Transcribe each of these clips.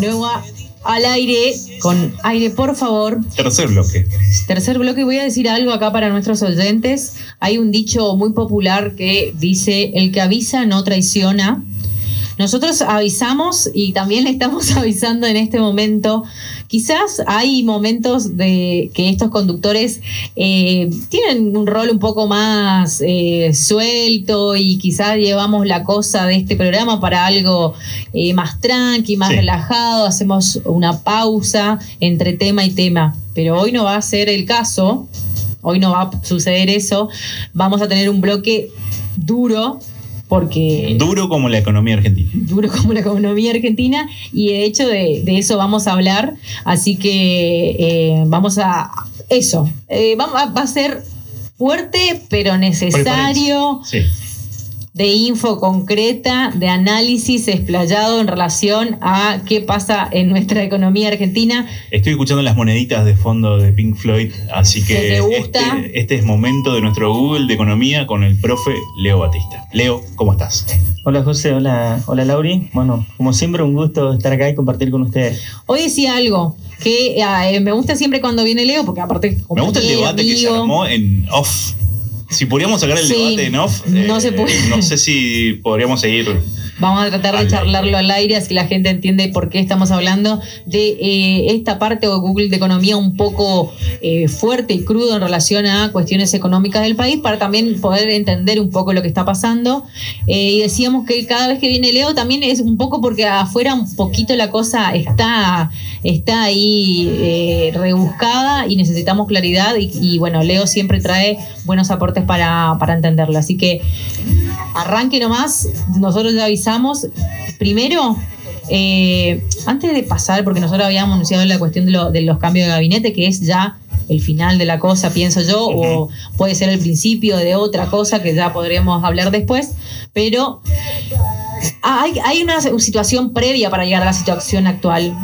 de nuevo al aire, con aire, por favor. Tercer bloque. Tercer bloque, voy a decir algo acá para nuestros oyentes. Hay un dicho muy popular que dice, el que avisa no traiciona. Nosotros avisamos y también le estamos avisando en este momento. Quizás hay momentos de que estos conductores eh, tienen un rol un poco más eh, suelto y quizás llevamos la cosa de este programa para algo eh, más tranqui, más relajado. Hacemos una pausa entre tema y tema. Pero hoy no va a ser el caso. Hoy no va a suceder eso. Vamos a tener un bloque duro porque... Duro como la economía argentina. Duro como la economía argentina y de hecho de, eso vamos a hablar, así que eh, vamos a... Eso, eh, va, va, a ser fuerte pero necesario. Sí de info concreta, de análisis explayado en relación a qué pasa en nuestra economía argentina. Estoy escuchando las moneditas de fondo de Pink Floyd, así que este, este, es momento de nuestro Google de Economía con el profe Leo Batista. Leo, ¿cómo estás? Hola José, hola, hola Lauri. Bueno, como siempre un gusto estar acá y compartir con ustedes. Hoy decía algo que eh, me gusta siempre cuando viene Leo, porque aparte... Me gusta el debate que se armó en off si podríamos sacar el debate en off, no, se eh, puede. no sé si podríamos seguir Vamos a tratar de charlarlo al aire, así la gente entiende por qué estamos hablando de eh, esta parte de Google de economía un poco eh, fuerte y crudo en relación a cuestiones económicas del país, para también poder entender un poco lo que está pasando. Y decíamos que cada vez que viene Leo también es un poco porque afuera un poquito la cosa está, está ahí rebuscada y necesitamos claridad. Y, bueno, Leo siempre trae buenos aportes para, para entenderlo. Así que arranque nomás, nosotros ya avisamos primero, eh, antes de pasar, porque nosotros habíamos anunciado la cuestión de, los cambios de gabinete, que es ya el final de la cosa, pienso yo, o puede ser el principio de otra cosa que ya podríamos hablar después, pero hay, hay, una situación previa para llegar a la situación actual.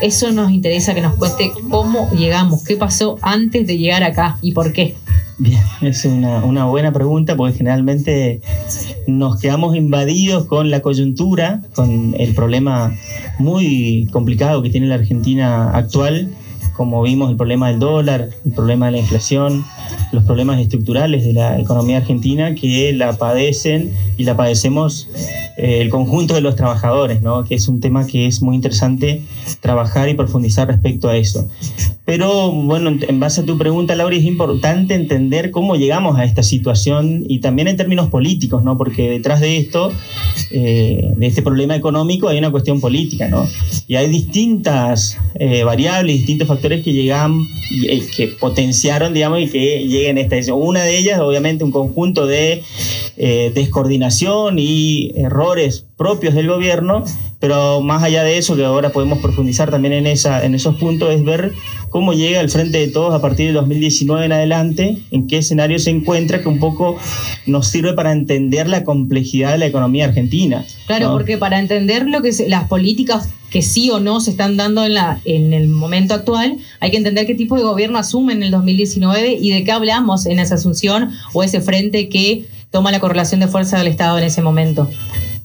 Eso nos interesa que nos cuente cómo llegamos, qué pasó antes de llegar acá y por qué. Bien, es una, una, buena pregunta porque generalmente nos quedamos invadidos con la coyuntura, con el problema muy complicado que tiene la Argentina actual, como vimos el problema del dólar, el problema de la inflación, los problemas estructurales de la economía argentina que la padecen y la padecemos eh, el conjunto de los trabajadores, ¿no? que es un tema que es muy interesante trabajar y profundizar respecto a eso. Pero bueno, en base a tu pregunta, Laura, es importante entender cómo llegamos a esta situación y también en términos políticos, ¿no? porque detrás de esto, eh, de este problema económico, hay una cuestión política. ¿no? Y hay distintas eh, variables, distintos factores que llegan, que potenciaron, digamos, y que lleguen a esta decisión. Una de ellas, obviamente, un conjunto de descoordinación y errores propios del gobierno, pero más allá de eso, que ahora podemos profundizar también en, esa, en esos puntos, es ver cómo llega el Frente de Todos a partir del 2019 en adelante, en qué escenario se encuentra, que un poco nos sirve para entender la complejidad de la economía argentina. Claro, porque para entender lo que las políticas que sí o no se están dando en, la, en el momento actual, hay que entender qué tipo de gobierno asume en el 2019 y de qué hablamos en esa asunción o ese frente que toma la correlación de fuerza del Estado en ese momento.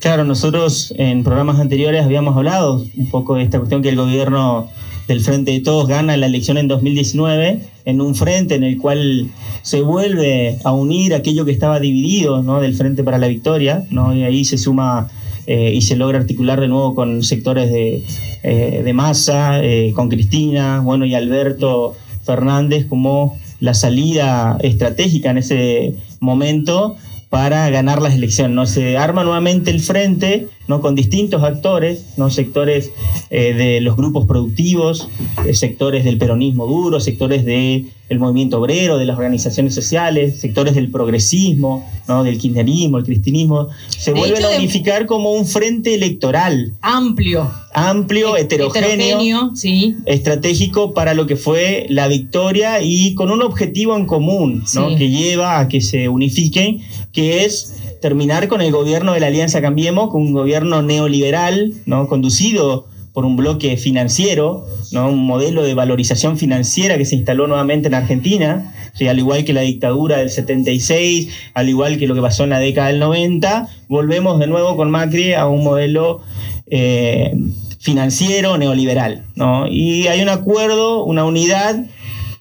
Claro, nosotros en programas anteriores habíamos hablado un poco de esta cuestión que el gobierno del Frente de Todos gana la elección en 2019 en un frente en el cual se vuelve a unir aquello que estaba dividido ¿no? del Frente para la Victoria, ¿no? y ahí se suma eh, y se logra articular de nuevo con sectores de, eh, de masa, eh, con Cristina, bueno, y Alberto Fernández como la salida estratégica en ese momento para ganar las elecciones. ¿no? Se arma nuevamente el frente ¿no? con distintos actores, ¿no? sectores eh, de los grupos productivos, eh, sectores del peronismo duro, sectores del movimiento obrero, de las organizaciones sociales, sectores del progresismo, ¿no? del kirchnerismo, el cristinismo, se vuelven a unificar como un frente electoral. Amplio. Amplio, heterogéneo, sí. estratégico para lo que fue la victoria y con un objetivo en común, ¿no? que lleva a que se unifiquen, que es terminar con el gobierno de la Alianza Cambiemos, con un gobierno neoliberal, ¿no? conducido por un bloque financiero, ¿no? un modelo de valorización financiera que se instaló nuevamente en Argentina, al igual que la dictadura del 76, al igual que lo que pasó en la década del 90, volvemos de nuevo con Macri a un modelo eh, financiero neoliberal. ¿no? Y hay un acuerdo, una unidad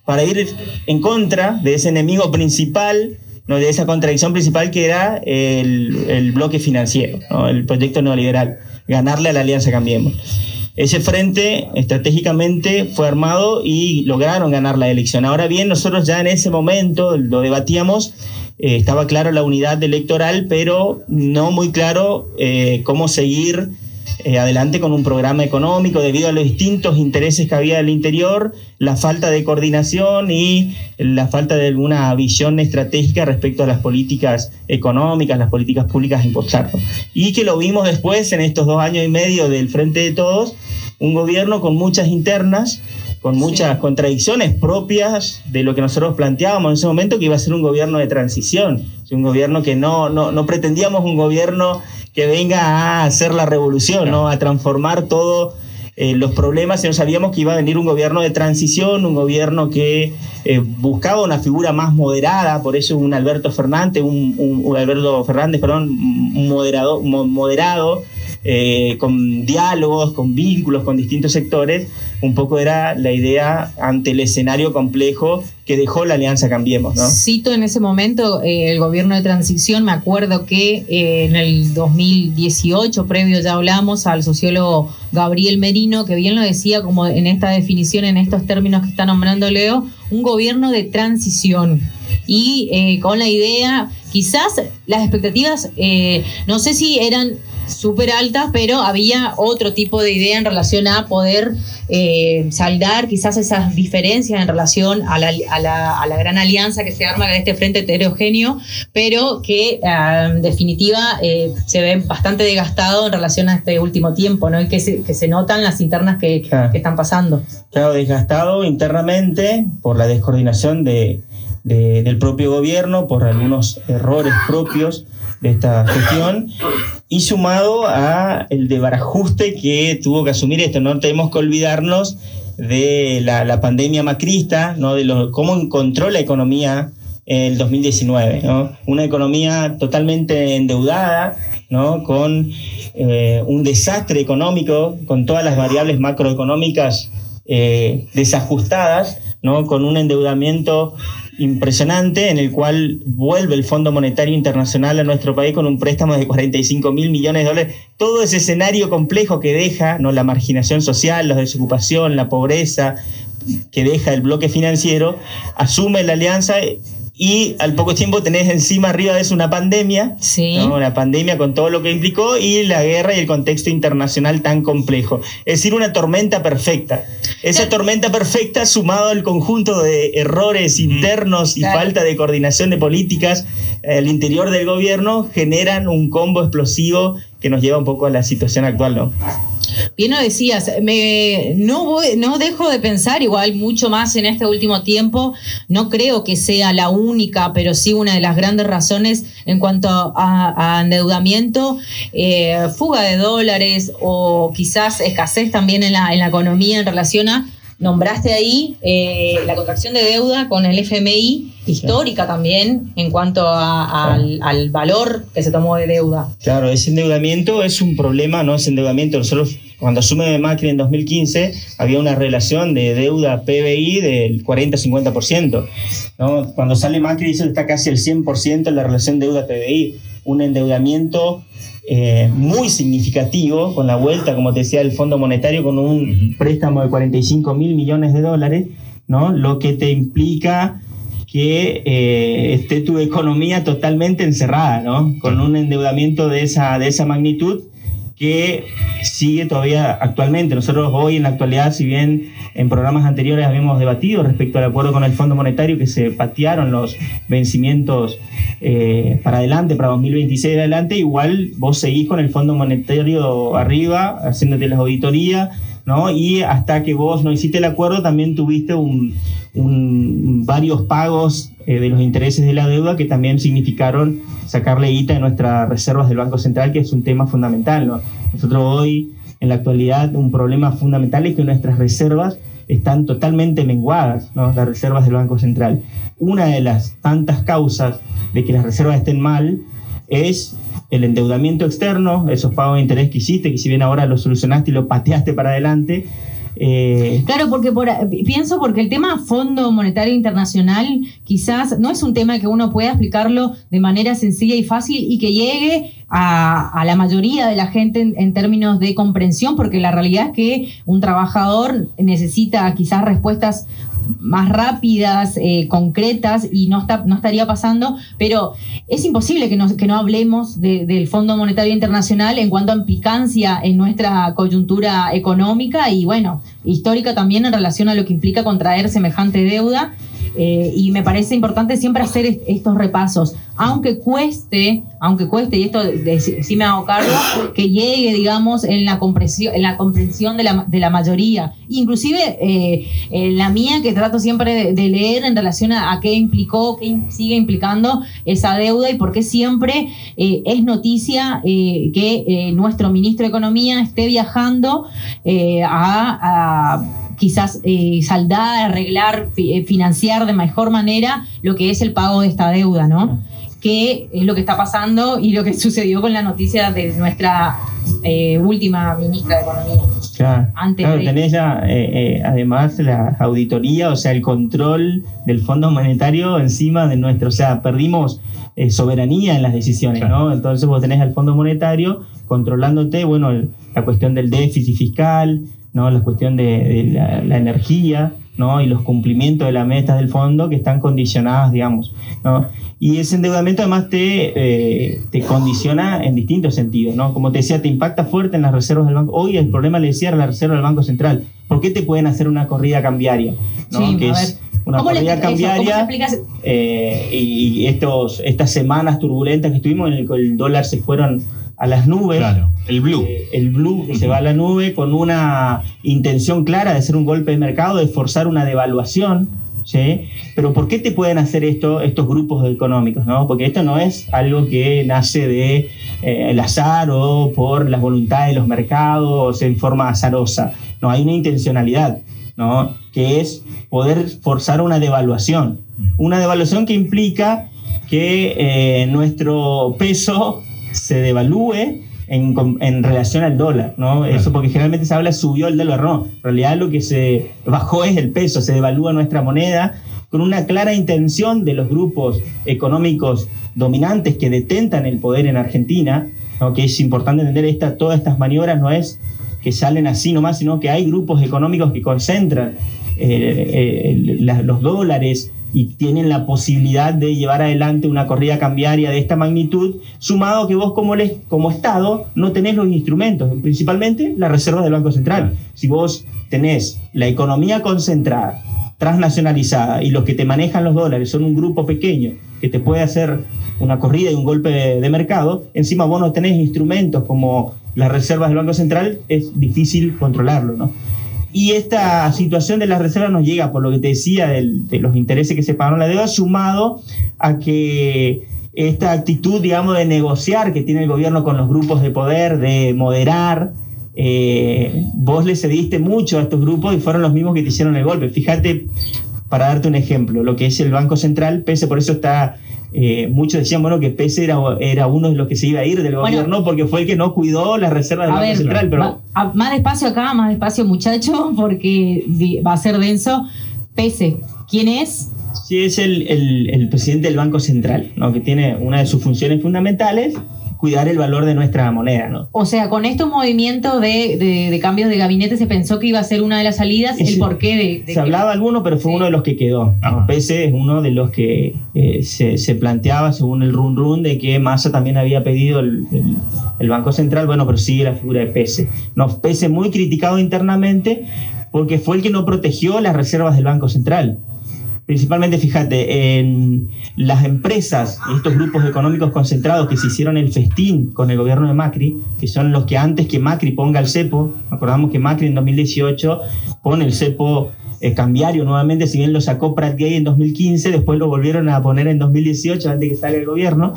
para ir en contra de ese enemigo principal, ¿no? de esa contradicción principal que era el, bloque financiero, el proyecto neoliberal, ganarle a la Alianza Cambiemos. Ese frente estratégicamente fue armado y lograron ganar la elección. Ahora bien, nosotros ya en ese momento lo debatíamos, eh, estaba claro la unidad electoral, pero no muy claro eh, cómo seguir eh, adelante con un programa económico debido a los distintos intereses que había del interior, la falta de coordinación y la falta de alguna visión estratégica respecto a las políticas económicas, las políticas públicas impulsar. Y que lo vimos después en estos dos años y medio del Frente de Todos, un gobierno con muchas internas, con muchas contradicciones propias de lo que nosotros planteábamos en ese momento, que iba a ser un gobierno de transición, un gobierno que no, no, no pretendíamos un gobierno que venga a hacer la revolución, ¿no? a transformar todos eh, los problemas, sino sabíamos que iba a venir un gobierno de transición, un gobierno que eh, buscaba una figura más moderada, por eso un Alberto Fernández, un, Alberto Fernández, perdón, un moderado, moderado eh, con diálogos, con vínculos con distintos sectores, un poco era la idea ante el escenario complejo que dejó la Alianza Cambiemos. Cito en ese momento eh, el gobierno de transición, me acuerdo que eh, en el 2018, previo ya hablamos al sociólogo Gabriel Merino, que bien lo decía como en esta definición, en estos términos que está nombrando Leo, un gobierno de transición. Y con la idea, quizás las expectativas, no sé si eran súper altas, pero había otro tipo de idea en relación a poder eh, saldar quizás esas diferencias en relación a la, a, la, a la, gran alianza que se arma en este frente heterogéneo, pero que ah, en definitiva eh, se ve bastante desgastado en relación a este último tiempo, ¿no? Y que se, que se notan las internas que, que, están pasando. Claro, desgastado internamente por la descoordinación de, de, del propio gobierno, por algunos errores propios de esta gestión y sumado a el desbarajuste que tuvo que asumir esto. No tenemos que olvidarnos de la, pandemia macrista, ¿no? de lo, cómo encontró la economía el 2019. ¿no? Una economía totalmente endeudada, ¿no? con eh, un desastre económico, con todas las variables macroeconómicas eh, desajustadas, ¿no? con un endeudamiento impresionante en el cual vuelve el Fondo Monetario Internacional a nuestro país con un préstamo de 45 mil millones de dólares. Todo ese escenario complejo que deja ¿no? la marginación social, la desocupación, la pobreza que deja el bloque financiero, asume la alianza y al poco tiempo tenés encima arriba de eso una pandemia, sí. una pandemia con todo lo que implicó y la guerra y el contexto internacional tan complejo. Es decir, una tormenta perfecta. Esa tormenta perfecta sumado al conjunto de errores internos y falta de coordinación de políticas al interior del gobierno generan un combo explosivo que nos lleva un poco a la situación actual, ¿no? Bien lo decías, me, no, no dejo de pensar, igual mucho más en este último tiempo, no creo que sea la única, pero sí una de las grandes razones en cuanto a, endeudamiento, eh, fuga de dólares o quizás escasez también en la, en la economía en relación a nombraste ahí eh, la contracción de deuda con el FMI, histórica también, en cuanto al, al, valor que se tomó de deuda. Claro, ese endeudamiento es un problema, no es endeudamiento. Nosotros, cuando asume Macri en 2015, había una relación de deuda PBI del 40-50%. ¿no? Cuando sale Macri, eso está casi el 100% en la relación deuda-PBI. Un endeudamiento eh, muy significativo con la vuelta, como te decía, del Fondo Monetario con un préstamo de 45 mil millones de dólares, ¿no? Lo que te implica que eh, esté tu economía totalmente encerrada, ¿no? Con un endeudamiento de esa, de esa magnitud que sigue todavía actualmente. Nosotros hoy en la actualidad, si bien en programas anteriores habíamos debatido respecto al acuerdo con el Fondo Monetario que se patearon los vencimientos eh, para adelante, para 2026 adelante, igual vos seguís con el Fondo Monetario arriba, haciéndote las auditorías, ¿no? Y hasta que vos no hiciste el acuerdo, también tuviste un, varios pagos eh, de los intereses de la deuda que también significaron sacarle guita de nuestras reservas del Banco Central, que es un tema fundamental. ¿no? Nosotros hoy, en la actualidad, un problema fundamental es que nuestras reservas están totalmente menguadas, las reservas del Banco Central. Una de las tantas causas de que las reservas estén mal es el endeudamiento externo, esos pagos de interés que hiciste, que si bien ahora lo solucionaste y lo pateaste para adelante, eh, claro, porque pienso porque el tema Fondo Monetario Internacional quizás no es un tema que uno pueda explicarlo de manera sencilla y fácil y que llegue a, la mayoría de la gente en, términos de comprensión, porque la realidad es que un trabajador necesita quizás respuestas más rápidas, eh, concretas y no, está, no estaría pasando, pero es imposible que no, que no hablemos del Fondo Monetario Internacional en cuanto a implicancia en nuestra coyuntura económica y bueno, histórica también en relación a lo que implica contraer semejante deuda. Eh, y me parece importante siempre hacer estos repasos, aunque cueste, aunque cueste, y esto sí me hago cargo, que llegue, digamos, en la comprensión, en la comprensión de la, de la mayoría. Inclusive eh, la mía, que trato siempre de, leer en relación a, qué implicó, qué sigue implicando esa deuda y por qué siempre eh, es noticia que nuestro ministro de Economía esté viajando a quizás eh, saldar, arreglar, eh, financiar de mejor manera lo que es el pago de esta deuda, ¿no? Que es lo que está pasando y lo que sucedió con la noticia de nuestra eh, última ministra de Economía. Claro, Antes tenés ya además la auditoría, o sea, el control del Fondo Monetario encima de nuestro, o sea, perdimos soberanía en las decisiones, ¿no? Entonces vos tenés al Fondo Monetario controlándote, bueno, la cuestión del déficit fiscal, ¿no? la cuestión de, la, energía ¿no? y los cumplimientos de las metas del fondo que están condicionadas, digamos. ¿no? Y ese endeudamiento además te, eh, te condiciona en distintos sentidos. ¿no? Como te decía, te impacta fuerte en las reservas del banco. Hoy el problema le decía la reserva del Banco Central. ¿Por qué te pueden hacer una corrida cambiaria? ¿no? que es una corrida cambiaria eh, y, estos, estas semanas turbulentas que estuvimos en el que el dólar se fueron a las nubes. Claro, el blue. Eh, el blue que se va a la nube con una intención clara de hacer un golpe de mercado, de forzar una devaluación. ¿sí? Pero ¿por qué te pueden hacer esto estos grupos económicos? ¿no? Porque esto no es algo que nace de eh, el azar o por las voluntades de los mercados en forma azarosa. No, hay una intencionalidad. ¿no? que es poder forzar una devaluación. Una devaluación que implica que eh, nuestro peso se devalúe en, relación al dólar, ¿no? Eso porque generalmente se habla subió el dólar, no. En realidad lo que se bajó es el peso, se devalúa nuestra moneda con una clara intención de los grupos económicos dominantes que detentan el poder en Argentina, ¿no? que es importante entender esta, todas estas maniobras no es que salen así nomás, sino que hay grupos económicos que concentran eh, eh, los dólares, y tienen la posibilidad de llevar adelante una corrida cambiaria de esta magnitud, sumado que vos como, les, como Estado no tenés los instrumentos, principalmente la reserva del Banco Central. Si vos tenés la economía concentrada, transnacionalizada, y los que te manejan los dólares son un grupo pequeño que te puede hacer una corrida y un golpe de, de mercado, encima vos no tenés instrumentos como las reservas del Banco Central, es difícil controlarlo, ¿no? Y esta situación de las reservas nos llega, por lo que te decía, de los intereses que se pagaron la deuda, sumado a que esta actitud, digamos, de negociar que tiene el gobierno con los grupos de poder, de moderar, eh, vos le cediste mucho a estos grupos y fueron los mismos que te hicieron el golpe. Fíjate, para darte un ejemplo, lo que es el Banco Central, pese por eso está eh, muchos decían bueno que Pese era, era uno de los que se iba a ir del gobierno porque fue el que no cuidó la reserva del Banco Central. Pero... más despacio acá, más despacio muchacho, porque va a ser denso. Pese, ¿quién es? Sí, es el, el, presidente del Banco Central, ¿no? que tiene una de sus funciones fundamentales cuidar el valor de nuestra moneda, ¿no? O sea, con estos movimientos de, de, cambios de gabinete se pensó que iba a ser una de las salidas, el porqué de... se hablaba alguno, pero fue uno de los que quedó. Pese es uno de los que eh, se, se, planteaba, según el run run, de que Massa también había pedido el, el, Banco Central, bueno, pero sigue la figura de Pese. No, Pese muy criticado internamente porque fue el que no protegió las reservas del Banco Central principalmente, fíjate, en las empresas, estos grupos económicos concentrados que se hicieron el festín con el gobierno de Macri, que son los que antes que Macri ponga el cepo, acordamos que Macri en 2018 pone el cepo eh, cambiario nuevamente, si bien lo sacó Pratt Gay en 2015, después lo volvieron a poner en 2018 antes que salga el gobierno,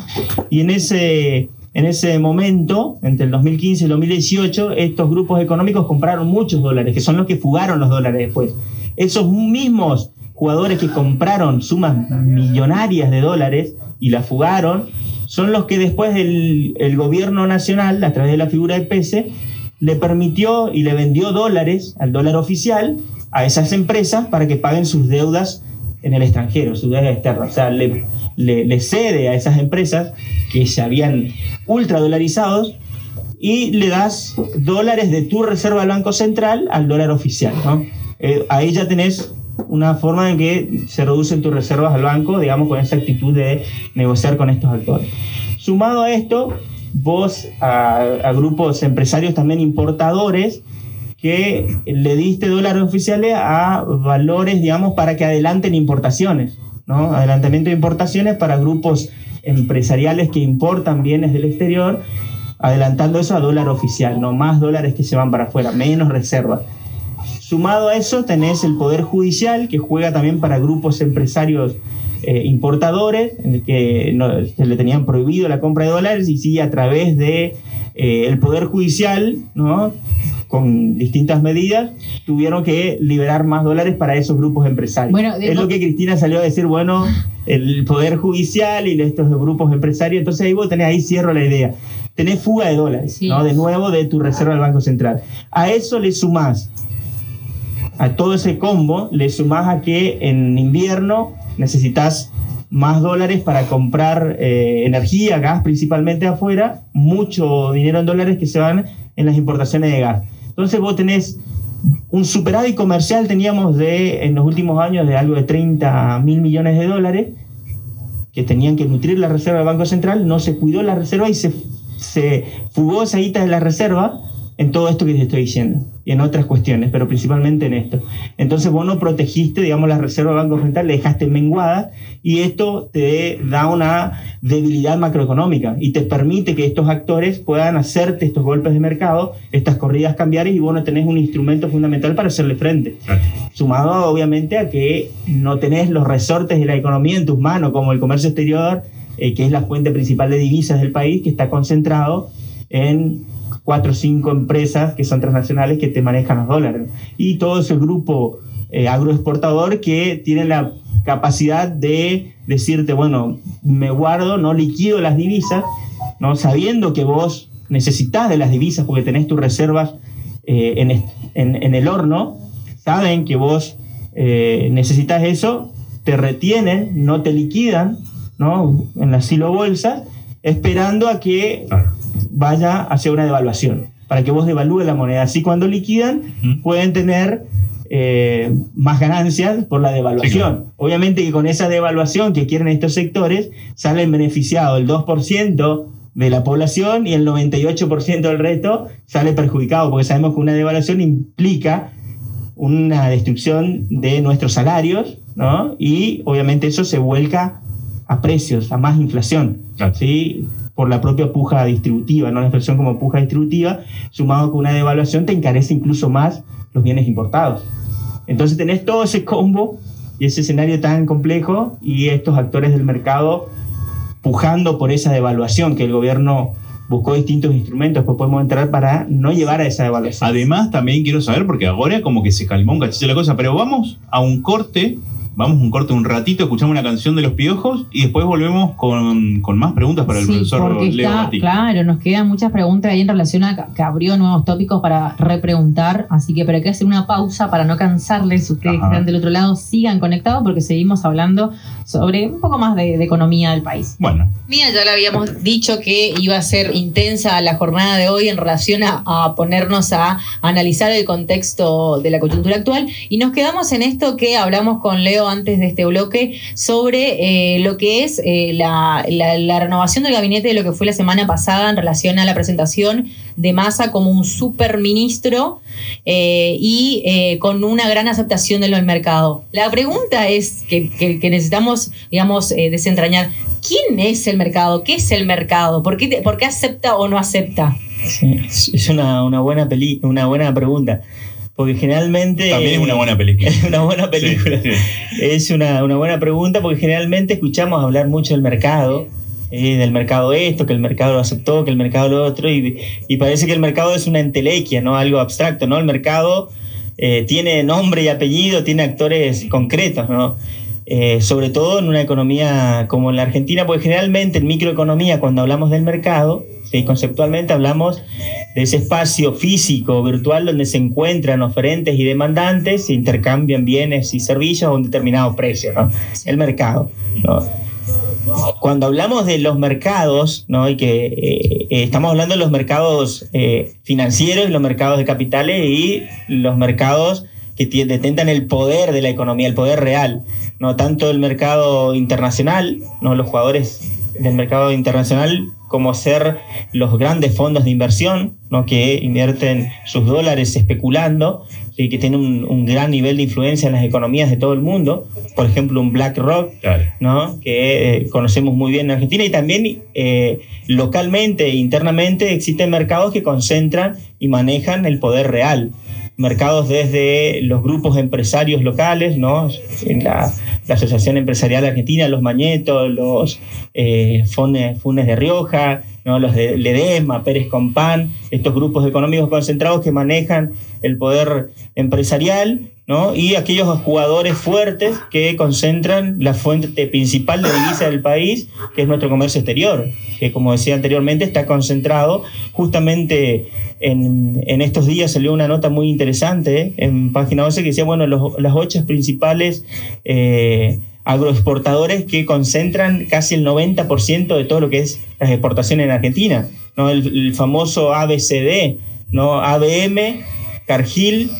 y en ese... En ese momento, entre el 2015 y el 2018, estos grupos económicos compraron muchos dólares, que son los que fugaron los dólares después. Esos mismos jugadores que compraron sumas millonarias de dólares y la fugaron, son los que después el, el gobierno nacional, a través de la figura de Pese, le permitió y le vendió dólares al dólar oficial a esas empresas para que paguen sus deudas en el extranjero, sus deudas externas. O sea, le, le, cede a esas empresas que se habían ultra dolarizados y le das dólares de tu reserva del Banco Central al dólar oficial. ¿no? Eh, ahí ya tenés una forma en que se reducen tus reservas al banco, digamos, con esa actitud de negociar con estos actores. Sumado a esto, vos a, grupos empresarios también importadores que le diste dólares oficiales a valores, digamos, para que adelanten importaciones, ¿no? Adelantamiento de importaciones para grupos empresariales que importan bienes del exterior, adelantando eso a dólar oficial, no más dólares que se van para afuera, menos reservas. Sumado a eso tenés el Poder Judicial, que juega también para grupos empresarios eh, importadores, en el que se le tenían prohibido la compra de dólares y sí a través de eh, el Poder Judicial, ¿no? con distintas medidas, tuvieron que liberar más dólares para esos grupos empresarios. es lo que Cristina salió a decir, bueno, el Poder Judicial y estos grupos empresarios, entonces ahí vos tenés, ahí cierro la idea, tenés fuga de dólares, ¿no? de nuevo de tu reserva del Banco Central. A eso le sumás a todo ese combo le sumás a que en invierno necesitas más dólares para comprar eh, energía, gas principalmente afuera, mucho dinero en dólares que se van en las importaciones de gas. Entonces vos tenés un superávit comercial, teníamos de, en los últimos años de algo de 30 mil millones de dólares, que tenían que nutrir la reserva del Banco Central, no se cuidó la reserva y se, se fugó esa guita de la reserva en todo esto que te estoy diciendo y en otras cuestiones, pero principalmente en esto. Entonces vos no protegiste, digamos, la reserva del Banco Central, le dejaste menguada y esto te da una debilidad macroeconómica y te permite que estos actores puedan hacerte estos golpes de mercado, estas corridas cambiarias y vos no tenés un instrumento fundamental para hacerle frente. Sumado obviamente a que no tenés los resortes de la economía en tus manos, como el comercio exterior, eh, que es la fuente principal de divisas del país, que está concentrado en cuatro o cinco empresas que son transnacionales que te manejan los dólares. Y todo ese grupo eh, agroexportador que tiene la capacidad de decirte, bueno, me guardo, no liquido las divisas, ¿no? sabiendo que vos necesitas de las divisas porque tenés tus reservas eh, en, en, el horno, saben que vos eh, necesitas eso, te retienen, no te liquidan ¿no? en las silo bolsas, esperando a que vaya hacia una devaluación, para que vos devalúes la moneda. Así cuando liquidan pueden tener eh, más ganancias por la devaluación. Obviamente que con esa devaluación que quieren estos sectores, salen beneficiados el 2% de la población y el 98% del resto sale perjudicado, porque sabemos que una devaluación implica una destrucción de nuestros salarios, ¿no? Y obviamente eso se vuelca a precios, a más inflación, ¿sí? por la propia puja distributiva, ¿no? la expresión como puja distributiva, sumado con una devaluación te encarece incluso más los bienes importados. Entonces tenés todo ese combo y ese escenario tan complejo y estos actores del mercado pujando por esa devaluación que el gobierno buscó distintos instrumentos que podemos entrar para no llevar a esa devaluación. Además, también quiero saber, porque ahora como que se calmó un cachito la cosa, pero vamos a un corte Vamos un corte un ratito, escuchamos una canción de los piojos y después volvemos con, más preguntas para el profesor Leo Claro, nos quedan muchas preguntas ahí en relación a que abrió nuevos tópicos para repreguntar, así que pero hay que hacer una pausa para no cansarles. Ustedes que están del otro lado, sigan conectados porque seguimos hablando sobre un poco más de, economía del país. Bueno. Mira, ya le habíamos dicho que iba a ser intensa la jornada de hoy en relación a, a ponernos a analizar el contexto de la coyuntura actual y nos quedamos en esto que hablamos con Leo antes de este bloque sobre eh, lo que es eh, la, renovación del gabinete de lo que fue la semana pasada en relación a la presentación de Massa como un superministro eh, y con una gran aceptación de del mercado. La pregunta es que, necesitamos, digamos, desentrañar. ¿Quién es el mercado? ¿Qué es el mercado? ¿Por qué, por qué acepta o no acepta? es una, una, buena peli, una buena pregunta. Porque generalmente. También es una buena película. Es una buena película. Es una, buena pregunta porque generalmente escuchamos hablar mucho del mercado. Eh, del mercado esto, que el mercado lo aceptó, que el mercado lo otro, y, parece que el mercado es una entelequia, ¿no? Algo abstracto, ¿no? El mercado eh, tiene nombre y apellido, tiene actores concretos, ¿no? eh, sobre todo en una economía como la Argentina, porque generalmente en microeconomía, cuando hablamos del mercado, conceptualmente hablamos de ese espacio físico, virtual, donde se encuentran oferentes y demandantes, se intercambian bienes y servicios a un determinado precio, el mercado. Cuando hablamos de los mercados, ¿no? y que eh, eh, estamos hablando de los mercados financieros, los mercados de capitales y los mercados que detentan el poder de la economía, el poder real, no tanto el mercado internacional, no los jugadores del mercado internacional como ser los grandes fondos de inversión, ¿no? que invierten sus dólares especulando y que tienen un, gran nivel de influencia en las economías de todo el mundo. Por ejemplo, un BlackRock, ¿no? que eh, conocemos muy bien en Argentina, y también eh, localmente e internamente existen mercados que concentran y manejan el poder real mercados desde los grupos empresarios locales, ¿no? En la, Asociación Empresarial Argentina, los Mañetos, los eh, Funes, de Rioja, ¿no? los de Ledesma, Pérez Compán, estos grupos económicos concentrados que manejan el poder empresarial ¿no? y aquellos jugadores fuertes que concentran la fuente principal de divisa del país, que es nuestro comercio exterior, que como decía anteriormente está concentrado justamente en, estos días salió una nota muy interesante en página 12 que decía, bueno, las ocho principales eh, agroexportadores que concentran casi el 90% de todo lo que es las exportaciones en Argentina, ¿no? el, famoso ABCD, ¿no? ABM, Cargill,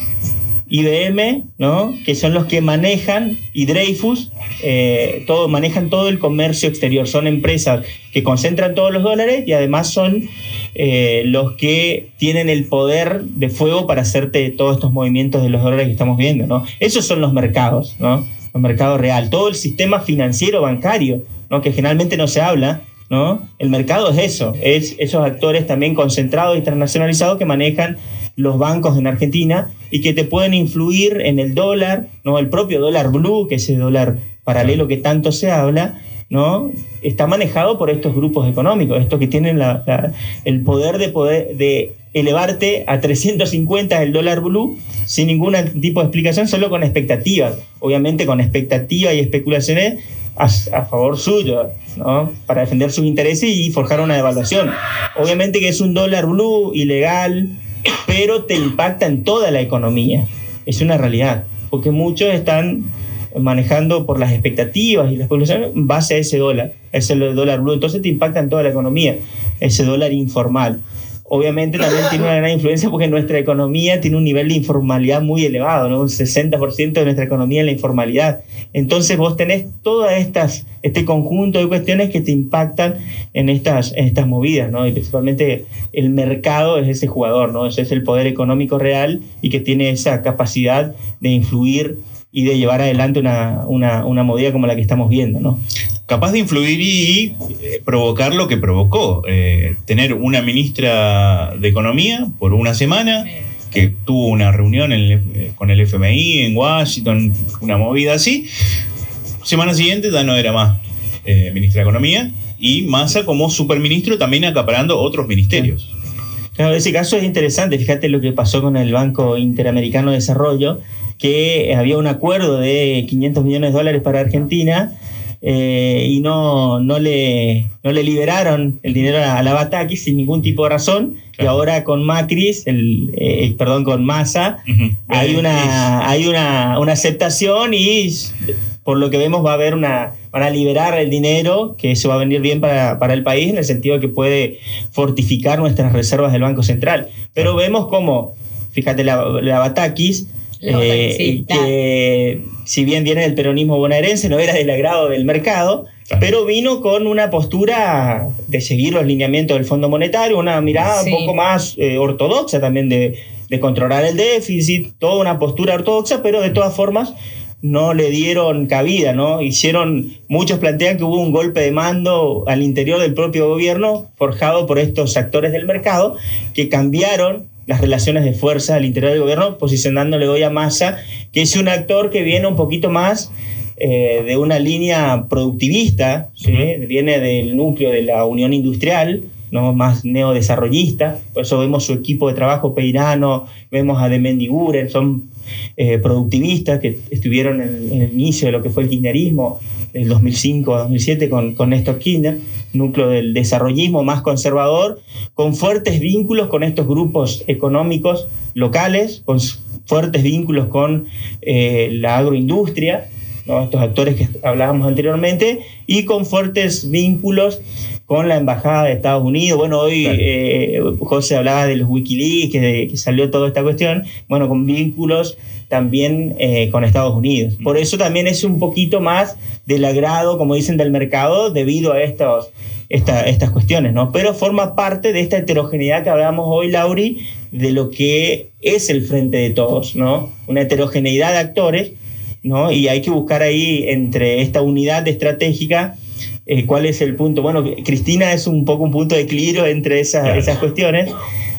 IBM, ¿no? que son los que manejan, y Dreyfus, eh, todo, manejan todo el comercio exterior. Son empresas que concentran todos los dólares y además son eh, los que tienen el poder de fuego para hacerte todos estos movimientos de los dólares que estamos viendo. ¿no? Esos son los mercados, ¿no? los mercados real. Todo el sistema financiero bancario, ¿no? que generalmente no se habla, ¿no? El mercado es eso, es esos actores también concentrados, internacionalizados que manejan los bancos en Argentina y que te pueden influir en el dólar, ¿no? El propio dólar blue, que es ese dólar paralelo que tanto se habla, ¿no? Está manejado por estos grupos económicos, estos que tienen el poder de poder de elevarte a 350 el dólar blue sin ningún tipo de explicación, solo con expectativas. Obviamente con expectativas y especulaciones a, favor suyo, ¿no? Para defender sus intereses y forjar una devaluación. Obviamente que es un dólar blue ilegal, pero te impacta en toda la economía. Es una realidad, porque muchos están manejando por las expectativas y las poblaciones base a ese dólar, ese dólar blue. Entonces te impacta en toda la economía, ese dólar informal obviamente también tiene una gran influencia porque nuestra economía tiene un nivel de informalidad muy elevado, ¿no? Un 60% de nuestra economía en la informalidad. Entonces vos tenés todo estas, este conjunto de cuestiones que te impactan en estas, estas movidas, ¿no? Y principalmente el mercado es ese jugador, ¿no? Ese es el poder económico real y que tiene esa capacidad de influir y de llevar adelante una, una, una movida como la que estamos viendo, ¿no? Capaz de influir y eh, provocar lo que provocó. Eh, tener una ministra de Economía por una semana que tuvo una reunión eh, con el FMI en Washington, una movida así. Semana siguiente ya no era más ministra de Economía y Massa como superministro también acaparando otros ministerios. Claro, ese caso es interesante. Fíjate lo que pasó con el Banco Interamericano de Desarrollo, que había un acuerdo de 500 millones de dólares para Argentina eh, y no, no, le, no le liberaron el dinero a la Bataki sin ningún tipo de razón. Y ahora con Macris, el, eh, perdón, con Massa, hay, una, hay una, una, aceptación y por lo que vemos va a haber una, van a liberar el dinero, que eso va a venir bien para, para el país en el sentido de que puede fortificar nuestras reservas del Banco Central. Pero vemos como, fíjate, la, la Batakis eh, que si bien viene del peronismo bonaerense, no era del agrado del mercado, pero vino con una postura de seguir los lineamientos del Fondo Monetario, una mirada un poco más eh, ortodoxa también de, de, controlar el déficit, toda una postura ortodoxa, pero de todas formas no le dieron cabida, ¿no? Hicieron, muchos plantean que hubo un golpe de mando al interior del propio gobierno forjado por estos actores del mercado que cambiaron las relaciones de fuerza al interior del gobierno, posicionándole hoy a Massa, que es un actor que viene un poquito más eh, de una línea productivista, viene del núcleo de la Unión Industrial, ¿no? más neodesarrollista, por eso vemos su equipo de trabajo Peirano, vemos a Demendiguren, son eh, productivistas que estuvieron en, el inicio de lo que fue el kirchnerismo, el 2005-2007 con, con Néstor Kirchner, núcleo del desarrollismo más conservador, con fuertes vínculos con estos grupos económicos locales, con fuertes vínculos con eh, la agroindustria, estos actores que hablábamos anteriormente, y con fuertes vínculos con la Embajada de Estados Unidos. Bueno, hoy eh, José hablaba de los Wikileaks, que, que, salió toda esta cuestión, bueno, con vínculos también eh, con Estados Unidos. Por eso también es un poquito más del agrado, como dicen, del mercado debido a estos, estas cuestiones, ¿no? Pero forma parte de esta heterogeneidad que hablamos hoy, Lauri, de lo que es el frente de todos, ¿no? Una heterogeneidad de actores, ¿no? Y hay que buscar ahí entre esta unidad estratégica eh, cuál es el punto. Bueno, Cristina es un poco un punto de equilibrio entre esas, esas cuestiones.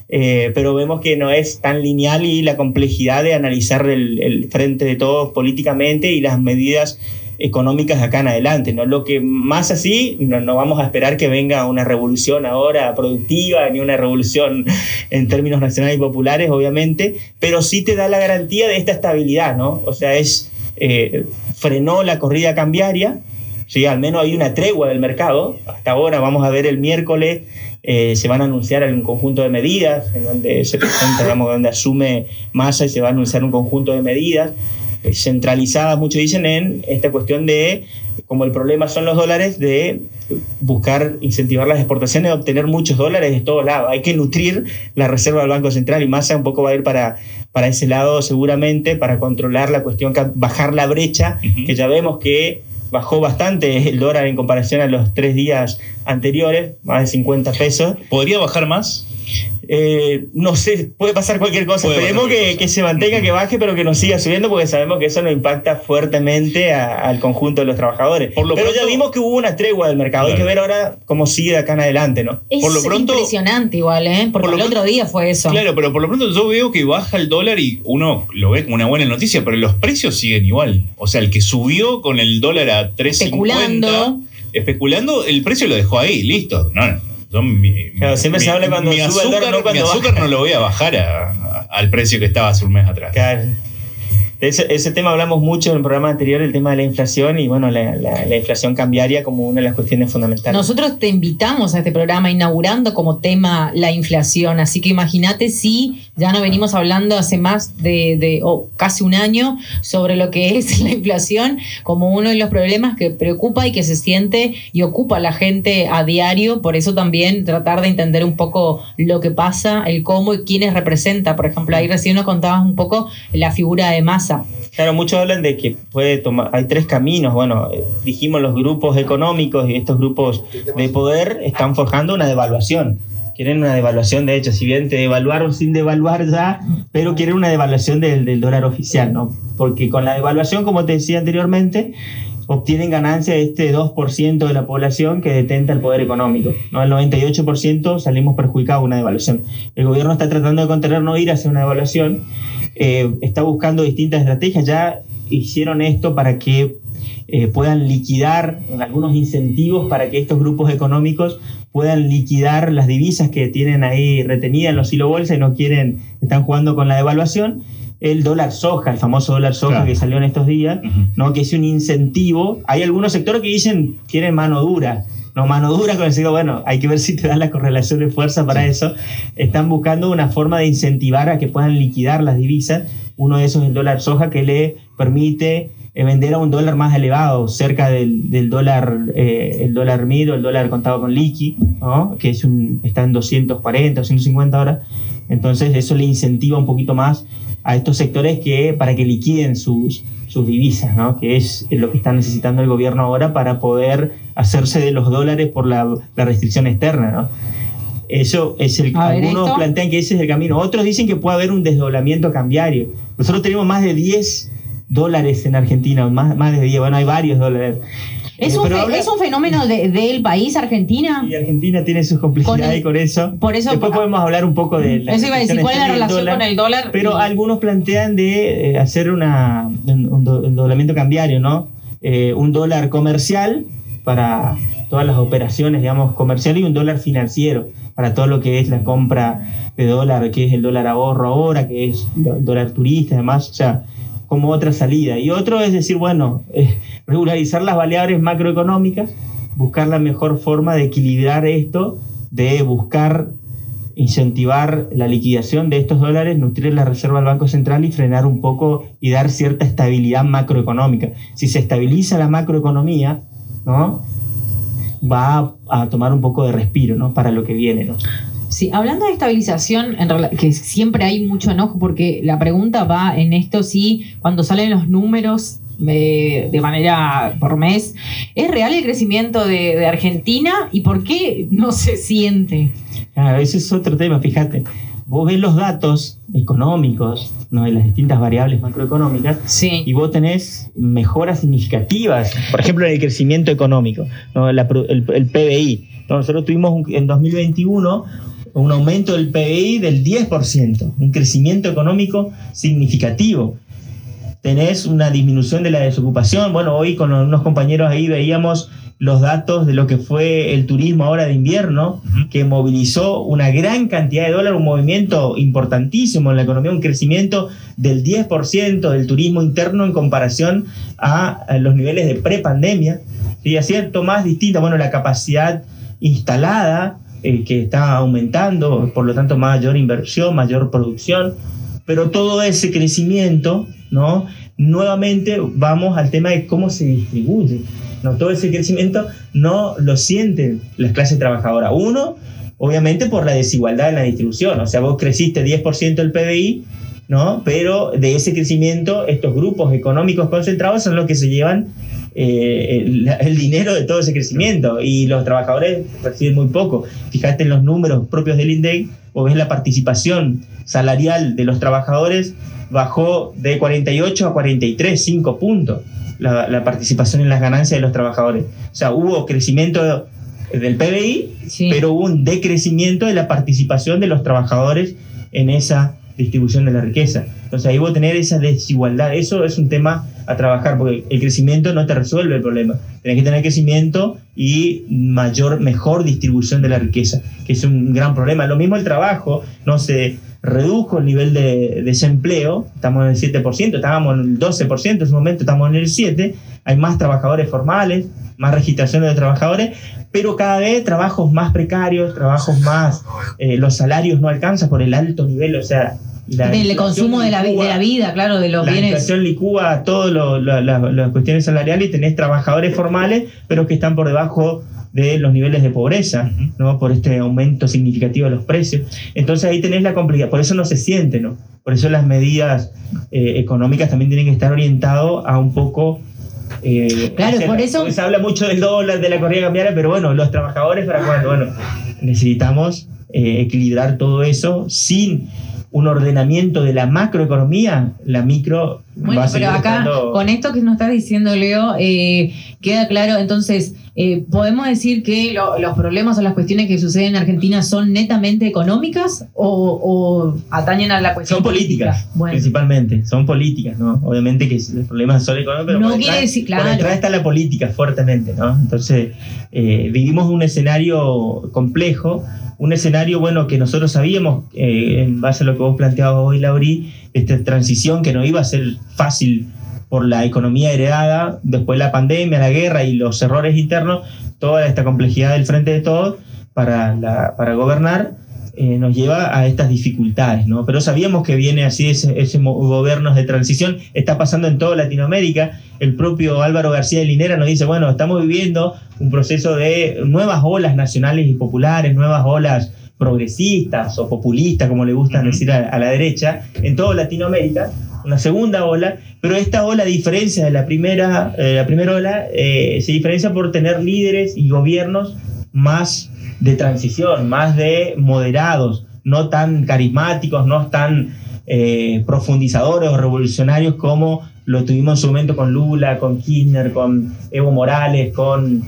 Eh, pero vemos que no es tan lineal y la complejidad de analizar el, el, frente de todos políticamente y las medidas económicas acá en adelante. ¿no? Lo que más así, no, no, vamos a esperar que venga una revolución ahora productiva, ni una revolución en términos nacionales y populares, obviamente, pero sí te da la garantía de esta estabilidad, ¿no? O sea, es, eh, frenó la corrida cambiaria, ¿sí? al menos hay una tregua del mercado. Hasta ahora vamos a ver el miércoles, eh, se van a anunciar un conjunto de medidas, en donde se presenta, digamos, donde asume masa y se va a anunciar un conjunto de medidas eh, centralizadas, muchos dicen, en esta cuestión de, como el problema son los dólares, de buscar incentivar las exportaciones, obtener muchos dólares de todos lados. Hay que nutrir la reserva del Banco Central y Massa un poco va a ir para, para ese lado seguramente, para controlar la cuestión, bajar la brecha, que ya vemos que bajó bastante el dólar en comparación a los tres días anteriores, más de 50 pesos. ¿Podría bajar más? Eh, no sé, puede pasar cualquier cosa. Esperemos que, se mantenga, que baje, pero que no siga subiendo, porque sabemos que eso no impacta fuertemente al conjunto de los trabajadores. pero ya vimos que hubo una tregua del mercado. Hay que ver ahora cómo sigue de acá en adelante, ¿no? Es por lo pronto, impresionante igual, ¿eh? Porque el otro día fue eso. Claro, pero por lo pronto yo veo que baja el dólar y uno lo ve como una buena noticia, pero los precios siguen igual. O sea, el que subió con el dólar a 3.50... Especulando. Especulando, el precio lo dejó ahí, listo. No, siempre se habla cuando sube el dólar, no cuando mi azúcar no lo voy a bajar al precio que estaba hace un mes atrás. Claro. Ese, ese, tema hablamos mucho en el programa anterior, el tema de la inflación y bueno, la, la, inflación cambiaria como una de las cuestiones fundamentales. Nosotros te invitamos a este programa inaugurando como tema la inflación, así que imagínate si ya no venimos hablando hace más de, de o casi un año sobre lo que es la inflación como uno de los problemas que preocupa y que se siente y ocupa a la gente a diario, por eso también tratar de entender un poco lo que pasa, el cómo y quiénes representa. Por ejemplo, ahí recién nos contabas un poco la figura de masa Claro, muchos hablan de que puede tomar, hay tres caminos. Bueno, eh, dijimos los grupos económicos y estos grupos de poder están forjando una devaluación. Quieren una devaluación, de hecho, si bien te devaluaron sin devaluar ya, pero quieren una devaluación del, dólar oficial, ¿no? Porque con la devaluación, como te decía anteriormente, obtienen ganancia de este 2% de la población que detenta el poder económico. ¿no? El 98% salimos perjudicados una devaluación. El gobierno está tratando de contener no ir hacia una devaluación, eh, está buscando distintas estrategias, ya hicieron esto para que eh, puedan liquidar algunos incentivos para que estos grupos económicos puedan liquidar las divisas que tienen ahí retenidas en los hilo bolsa y no quieren, están jugando con la devaluación el dólar soja, el famoso dólar soja que salió en estos días, ¿no? que es un incentivo. Hay algunos sectores que dicen quieren mano dura. No, mano dura con el bueno, hay que ver si te dan la correlación de fuerza para eso. Están buscando una forma de incentivar a que puedan liquidar las divisas. Uno de esos es el dólar soja que le permite vender a un dólar más elevado, cerca del, dólar, eh, el dólar MID o el dólar contado con liqui, que es un, está en 240 o 150 horas. Entonces eso le incentiva un poquito más a estos sectores que para que liquiden sus, sus divisas, ¿no? que es lo que está necesitando el gobierno ahora para poder hacerse de los dólares por la, la restricción externa. ¿no? Eso es el algunos plantean que ese es el camino. Otros dicen que puede haber un desdoblamiento cambiario. Nosotros tenemos más de 10 dólares en Argentina, más, más de 10, bueno, hay varios dólares. ¿Es, un, ¿Es un fenómeno del país, Argentina? Y Argentina tiene sus complicidades con, eso. Por eso. Después podemos hablar un poco de la. Eso iba a decir, ¿cuál es la relación con el dólar? Pero algunos plantean de eh, hacer una, un, doblamiento cambiario, ¿no? Eh, un dólar comercial para todas las operaciones, digamos, comerciales y un dólar financiero para todo lo que es la compra de dólar, que es el dólar ahorro ahora, que es el dólar turista, además, o sea, como otra salida. Y otro es decir, bueno, regularizar las variables macroeconómicas, buscar la mejor forma de equilibrar esto, de buscar incentivar la liquidación de estos dólares, nutrir la reserva del Banco Central y frenar un poco y dar cierta estabilidad macroeconómica. Si se estabiliza la macroeconomía, ¿no? va a, tomar un poco de respiro ¿no? para lo que viene. ¿no? Sí, hablando de estabilización, en que siempre hay mucho enojo porque la pregunta va en esto si cuando salen los números de, manera por mes, ¿es real el crecimiento de, Argentina y por qué no se siente? Ah, ese es otro tema, fíjate vos ves los datos económicos ¿no? de las distintas variables macroeconómicas y vos tenés mejoras significativas, por ejemplo, en el crecimiento económico, ¿no? el, PBI. Nosotros tuvimos en 2021 un aumento del PBI del 10%, un crecimiento económico significativo. Tenés una disminución de la desocupación. Bueno, hoy con unos compañeros ahí veíamos los datos de lo que fue el turismo ahora de invierno, que movilizó una gran cantidad de dólares, un movimiento importantísimo en la economía, un crecimiento del 10% del turismo interno en comparación a, los niveles de prepandemia. Y cierto más distinta, bueno, la capacidad instalada eh, que está aumentando, por lo tanto mayor inversión, mayor producción, pero todo ese crecimiento, ¿no? Nuevamente vamos al tema de cómo se distribuye. No, todo ese crecimiento no lo sienten las clases trabajadoras. Uno, obviamente por la desigualdad en la distribución. O sea, vos creciste 10% del PBI, ¿no? Pero de ese crecimiento, estos grupos económicos concentrados son los que se llevan eh, el, dinero de todo ese crecimiento y los trabajadores reciben muy poco. Fíjate en los números propios del INDEC, o ves la participación salarial de los trabajadores bajó de 48 a 43, 5 puntos la, participación en las ganancias de los trabajadores. O sea, hubo crecimiento del PBI, pero hubo un decrecimiento de la participación de los trabajadores en esa distribución de la riqueza. Entonces ahí vos tener esa desigualdad. Eso es un tema a trabajar, porque el crecimiento no te resuelve el problema. Tenés que tener crecimiento y mayor, mejor distribución de la riqueza, que es un gran problema. Lo mismo el trabajo, no se redujo el nivel de desempleo, estamos en el 7%, estábamos en el 12% en ese momento, estamos en el 7%, hay más trabajadores formales, más registraciones de trabajadores, pero cada vez trabajos más precarios, trabajos más, eh, los salarios no alcanzan por el alto nivel, o sea... el consumo de la, de la, vida, claro, de los la bienes. La inflación licúa todas las cuestiones salariales y tenés trabajadores formales, pero que están por debajo de los niveles de pobreza, ¿no? Por este aumento significativo de los precios. Entonces ahí tenés la complejidad, por eso no se siente, ¿no? Por eso las medidas eh, económicas también tienen que estar orientadas a un poco... Eh, claro, por eso... Se habla mucho del dólar, de la corrida cambiaria, pero bueno, los trabajadores para cuando, bueno, necesitamos eh, equilibrar todo eso sin un ordenamiento de la macroeconomía, la micro... Bueno, pero acá, con esto que nos está diciendo Leo, queda claro, entonces eh, ¿Podemos decir que los problemas o las cuestiones que suceden en Argentina son netamente económicas o, atañen a la cuestión? Son políticas, principalmente, son políticas, ¿no? Obviamente que los problemas son económicos, pero no quiere decir, claro. por detrás está la política fuertemente, ¿no? Entonces, eh, vivimos un escenario complejo, un escenario, bueno, que nosotros sabíamos, eh, en base a lo que vos planteabas hoy, Lauri, esta transición que no iba a ser fácil por la economía heredada, después la pandemia, la guerra y los errores internos, toda esta complejidad del frente de todos para, para gobernar, eh, nos lleva a estas dificultades, ¿no? Pero sabíamos que viene así ese, ese gobierno de transición, está pasando en toda Latinoamérica. El propio Álvaro García de Linera nos dice, bueno, estamos viviendo un proceso de nuevas olas nacionales y populares, nuevas olas progresistas o populistas, como le gustan decir a, la derecha, en toda Latinoamérica, una segunda ola, pero esta ola, a diferencia de la primera, eh, la primera ola, eh, se diferencia por tener líderes y gobiernos más de transición, más de moderados, no tan carismáticos, no tan eh, profundizadores o revolucionarios como lo tuvimos en su momento con Lula, con Kirchner, con Evo Morales, con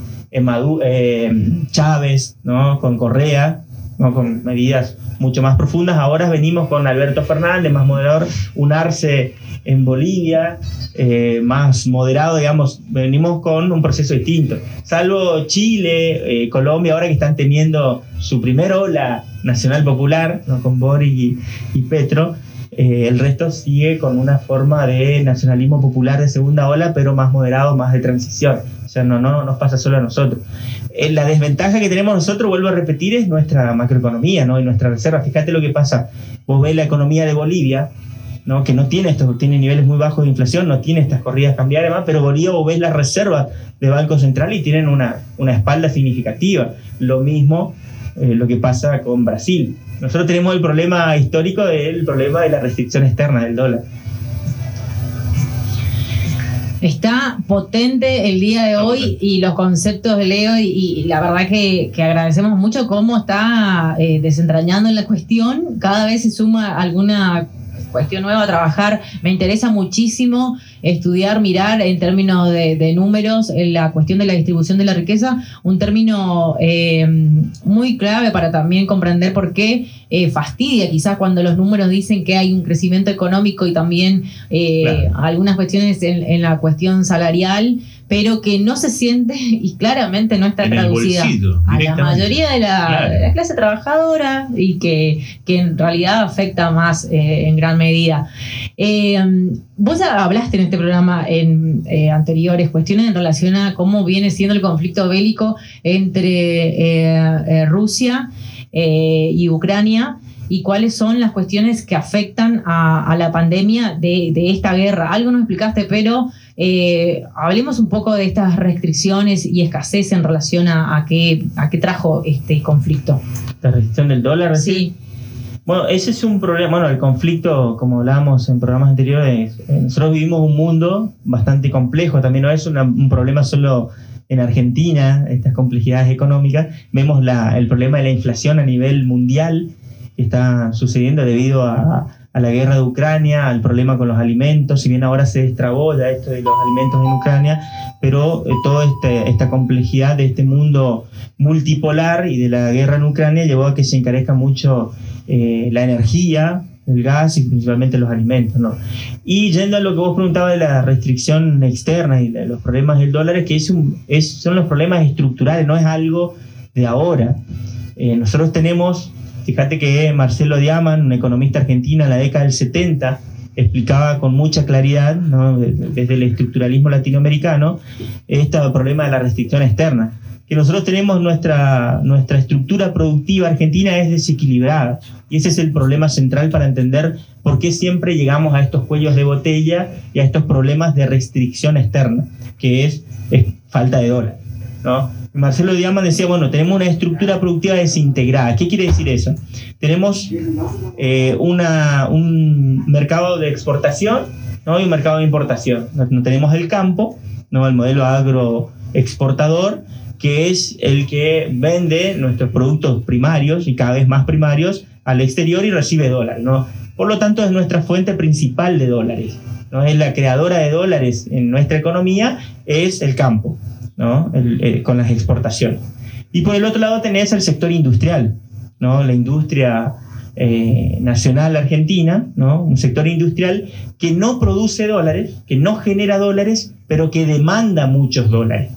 Chávez, ¿no? con Correa, ¿no? con medidas mucho más profundas. Ahora venimos con Alberto Fernández, más moderador, un Arce en Bolivia, eh, más moderado, digamos, venimos con un proceso distinto. Salvo Chile, eh, Colombia, ahora que están teniendo su primera ola nacional popular, con Boris y, Petro, eh, el resto sigue con una forma de nacionalismo popular de segunda ola, pero más moderado, más de transición. O sea, no, no nos pasa solo a nosotros. la desventaja que tenemos nosotros, vuelvo a repetir, es nuestra macroeconomía ¿no? y nuestra reserva. Fíjate lo que pasa. Vos ves la economía de Bolivia, ¿no? que no tiene estos, tiene niveles muy bajos de inflación, no tiene estas corridas cambiarias más, pero Bolivia vos ves las reservas de Banco Central y tienen una, una espalda significativa. Lo mismo eh, lo que pasa con Brasil. Nosotros tenemos el problema histórico del problema de la restricción externa del dólar. Está potente el día de hoy y los conceptos de Leo y, la verdad que, agradecemos mucho cómo está eh, desentrañando la cuestión. Cada vez se suma alguna cuestión nueva a trabajar. Me interesa muchísimo estudiar, mirar en términos de, números en la cuestión de la distribución de la riqueza, un término eh, muy clave para también comprender por qué eh, fastidia quizás cuando los números dicen que hay un crecimiento económico y también eh, algunas cuestiones en, la cuestión salarial pero que no se siente y claramente no está traducida a la mayoría de la, clase trabajadora y que, en realidad afecta más eh, en gran medida. Eh, vos hablaste en este programa en eh, anteriores cuestiones en relación a cómo viene siendo el conflicto bélico entre Rusia y Ucrania y cuáles son las cuestiones que afectan a, la pandemia de, de, esta guerra. Algo nos explicaste, pero eh, hablemos un poco de estas restricciones y escasez en relación a, qué, a qué trajo este conflicto. ¿La restricción del dólar? Sí. Bueno, ese es un problema. Bueno, el conflicto, como hablábamos en programas anteriores, eh, nosotros vivimos un mundo bastante complejo. También no es un problema solo en Argentina, estas complejidades económicas. Vemos la, el problema de la inflación a nivel mundial está sucediendo debido a, la guerra de Ucrania, al problema con los alimentos, si bien ahora se destrabó ya esto de los alimentos en Ucrania, pero eh, toda este, esta complejidad de este mundo multipolar y de la guerra en Ucrania llevó a que se encarezca mucho eh, la energía, el gas y principalmente los alimentos. ¿no? Y yendo a lo que vos preguntabas de la restricción externa y los problemas del dólar, es que es, son los problemas estructurales, no es algo de ahora. Eh, nosotros tenemos Fíjate que Marcelo Diaman, un economista argentino en la década del 70, explicaba con mucha claridad, desde el estructuralismo latinoamericano, este problema de la restricción externa. Que nosotros tenemos nuestra, nuestra estructura productiva argentina es desequilibrada. Y ese es el problema central para entender por qué siempre llegamos a estos cuellos de botella y a estos problemas de restricción externa, que es, falta de dólar. ¿no? Marcelo Diamant decía, bueno, tenemos una estructura productiva desintegrada. ¿Qué quiere decir eso? Tenemos eh, una, un mercado de exportación ¿no? y un mercado de importación. No, tenemos el campo, ¿no? el modelo agroexportador, que es el que vende nuestros productos primarios y cada vez más primarios al exterior y recibe dólares. ¿no? Por lo tanto, es nuestra fuente principal de dólares. ¿no? Es la creadora de dólares en nuestra economía, es el campo. Eh, con las exportaciones. Y por el otro lado tenés el sector industrial, ¿no? la industria eh, nacional argentina, ¿no? un sector industrial que no produce dólares, que no genera dólares, pero que demanda muchos dólares,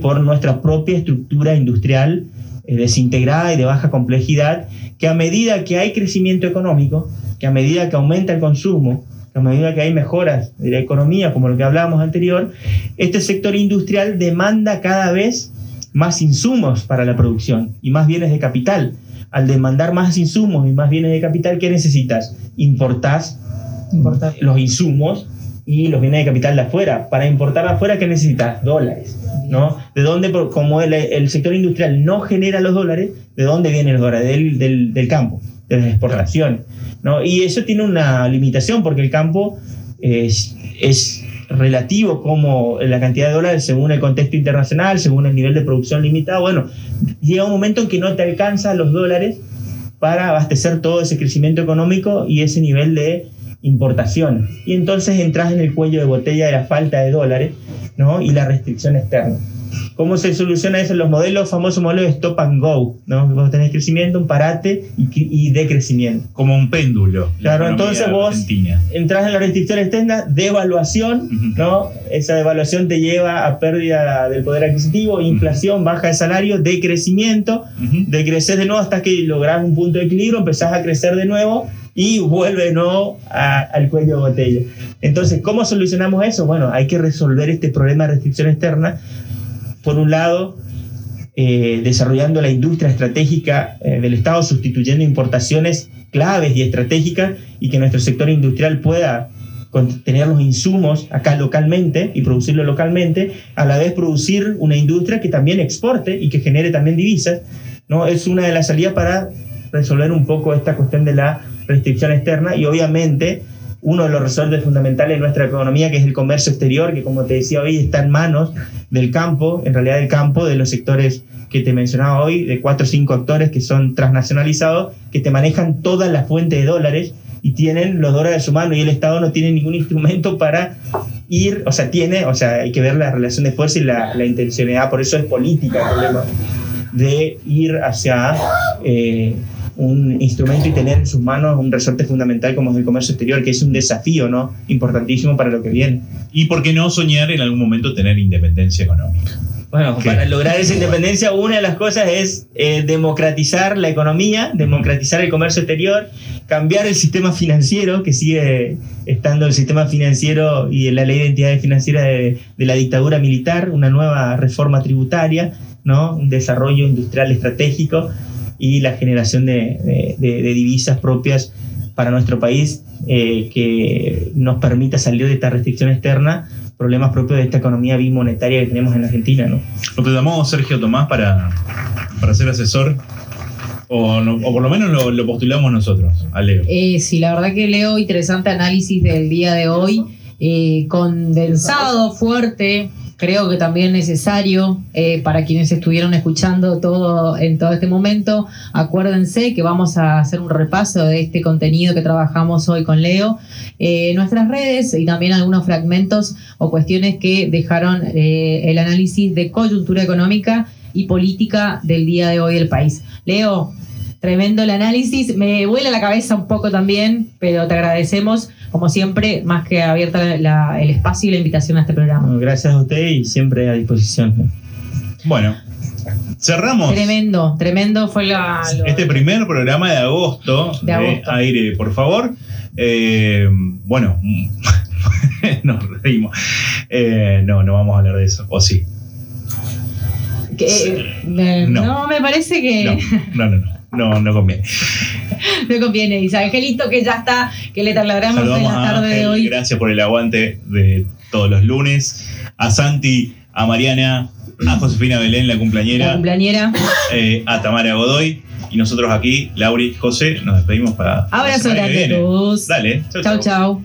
por nuestra propia estructura industrial eh, desintegrada y de baja complejidad, que a medida que hay crecimiento económico, que a medida que aumenta el consumo, a medida que hay mejoras de la economía, como lo que hablábamos anterior, este sector industrial demanda cada vez más insumos para la producción y más bienes de capital. Al demandar más insumos y más bienes de capital, ¿qué necesitas? Importás Importar. los insumos y los bienes de capital de afuera. Para importar de afuera, ¿qué necesitas? Dólares. ¿no? ¿De dónde, como el, sector industrial no genera los dólares, ¿de dónde vienen los dólares? Del, del, del campo, de las exportaciones. ¿No? Y eso tiene una limitación porque el campo es, es relativo como la cantidad de dólares según el contexto internacional, según el nivel de producción limitado. Bueno, llega un momento en que no te alcanzan los dólares para abastecer todo ese crecimiento económico y ese nivel de importación. Y entonces entras en el cuello de botella de la falta de dólares ¿no? y la restricción externa. ¿Cómo se soluciona eso? Los modelos, famosos modelos de stop and go, ¿no? Vos tenés crecimiento, un parate y, decrecimiento. Como un péndulo. Claro, entonces vos entras en la restricción externa, devaluación, ¿no? Esa devaluación te lleva a pérdida del poder adquisitivo, inflación, baja de salario, decrecimiento, decreces de nuevo hasta que lográs un punto de equilibrio, empezás a crecer de nuevo y vuelve ¿no? al cuello de botella. Entonces, ¿cómo solucionamos eso? Bueno, hay que resolver este problema de restricción externa. Por un lado, eh, desarrollando la industria estratégica eh, del Estado, sustituyendo importaciones claves y estratégicas y que nuestro sector industrial pueda tener los insumos acá localmente y producirlo localmente, a la vez producir una industria que también exporte y que genere también divisas, ¿no? Es una de las salidas para resolver un poco esta cuestión de la restricción externa y obviamente uno de los resortes fundamentales de nuestra economía, que es el comercio exterior, que como te decía hoy está en manos del campo, en realidad del campo, de los sectores que te mencionaba hoy, de cuatro o cinco actores que son transnacionalizados, que te manejan toda la fuente de dólares y tienen los dólares de su mano y el Estado no tiene ningún instrumento para ir, o sea, tiene, o sea, hay que ver la relación de fuerza y la, la intencionalidad, por eso es política el problema de ir hacia eh, un instrumento y tener en sus manos un resorte fundamental como es el comercio exterior, que es un desafío ¿no? importantísimo para lo que viene. ¿Y por qué no soñar en algún momento tener independencia económica? Bueno, para lograr esa independencia, una de las cosas es eh, democratizar la economía, democratizar el comercio exterior, cambiar el sistema financiero, que sigue estando el sistema financiero y la ley de entidades financieras de, de la dictadura militar, una nueva reforma tributaria, ¿no? un desarrollo industrial estratégico y la generación de, divisas propias para nuestro país eh, que nos permita salir de esta restricción externa, problemas propios de esta economía bimonetaria que tenemos en Argentina. ¿no? Lo llamamos Sergio Tomás para, para ser asesor o, o, por lo menos lo, postulamos nosotros, a Leo. Eh, sí, la verdad que Leo, interesante análisis del día de hoy, eh, condensado, fuerte, creo que también necesario eh, para quienes estuvieron escuchando todo en todo este momento. Acuérdense que vamos a hacer un repaso de este contenido que trabajamos hoy con Leo eh, nuestras redes y también algunos fragmentos o cuestiones que dejaron eh, el análisis de coyuntura económica y política del día de hoy del país. Leo, tremendo el análisis. Me vuela la cabeza un poco también, pero te agradecemos, como siempre, más que abierta el espacio y la invitación a este programa. gracias a usted y siempre a disposición. Bueno, cerramos. Tremendo, tremendo fue la, este primer programa de agosto de, aire, por favor. Eh, bueno, nos reímos. Eh, no, no vamos a hablar de eso, o sí. Eh, no. me parece que. no, no. no no, no conviene. no conviene. Dice Angelito que ya está, que le trasladamos en la tarde de hoy. Gracias por el aguante de todos los lunes. A Santi, a Mariana, a Josefina Belén, la cumpleañera. La cumpleañera. Eh, a Tamara Godoy. Y nosotros aquí, Lauri, José, nos despedimos para. Abrazo grande a todos. Dale. chau. chau.